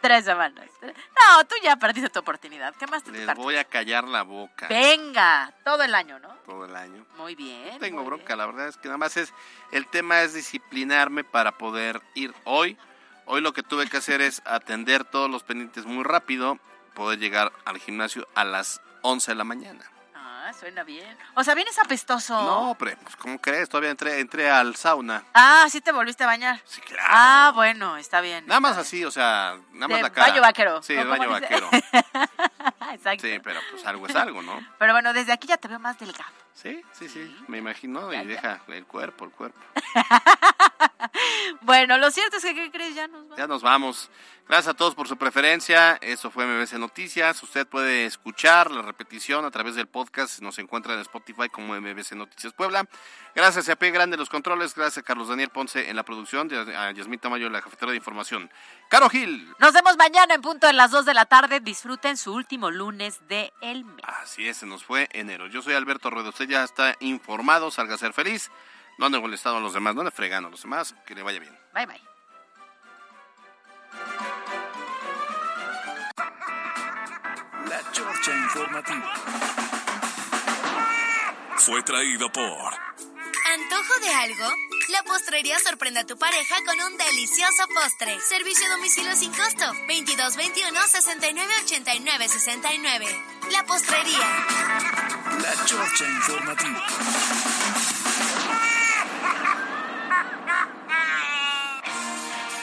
B: Tres semanas. No, tú ya perdiste tu oportunidad. ¿Qué más te
C: Les voy a callar la boca.
B: Venga, todo el año, ¿no?
C: Todo el año.
B: Muy bien.
C: No tengo
B: muy
C: bronca, la verdad es que nada más es, el tema es disciplinarme para poder ir hoy. Hoy lo que tuve que hacer es atender todos los pendientes muy rápido, poder llegar al gimnasio a las 11 de la mañana.
B: Ah, suena bien. O sea, vienes apestoso.
C: No, pero, pues, ¿cómo crees? Todavía entré, entré al sauna.
B: Ah, sí te volviste a bañar.
C: Sí, claro.
B: Ah, bueno, está bien.
C: Nada más así, o sea, nada más
B: De
C: la cara.
B: baño vaquero,
C: Sí,
B: ¿o
C: el baño
B: dice?
C: vaquero. [LAUGHS]
B: Exacto.
C: Sí, pero pues algo es algo, ¿no? [LAUGHS]
B: Pero bueno, desde aquí ya te veo más delgado.
C: Sí, sí, sí, me imagino y deja el cuerpo, el cuerpo. [LAUGHS] [LAUGHS]
B: Bueno, lo cierto es que, ¿qué crees? Ya nos vamos.
C: Ya nos vamos. Gracias a todos por su preferencia. Eso fue MBC Noticias. Usted puede escuchar la repetición a través del podcast. Nos encuentra en Spotify como MBC Noticias Puebla. Gracias a P. Grande los controles. Gracias a Carlos Daniel Ponce en la producción. A Yasmita Mayo en la cafetera de información. Caro Gil.
B: Nos vemos mañana en punto de las 2 de la tarde. Disfruten su último lunes de el mes.
C: Así es, se nos fue enero. Yo soy Alberto Rueda. Usted ya está informado. Salga a ser feliz. No ande molestando a los demás. No le fregando a los demás. Que le vaya bien.
B: Bye, bye.
D: La Chorcha Informativa.
S: Fue traído por. ¿Antojo de algo? La postrería sorprende a tu pareja con un delicioso postre. Servicio a domicilio sin costo. 2221 69 89 69. La postrería.
D: La Chorcha Informativa.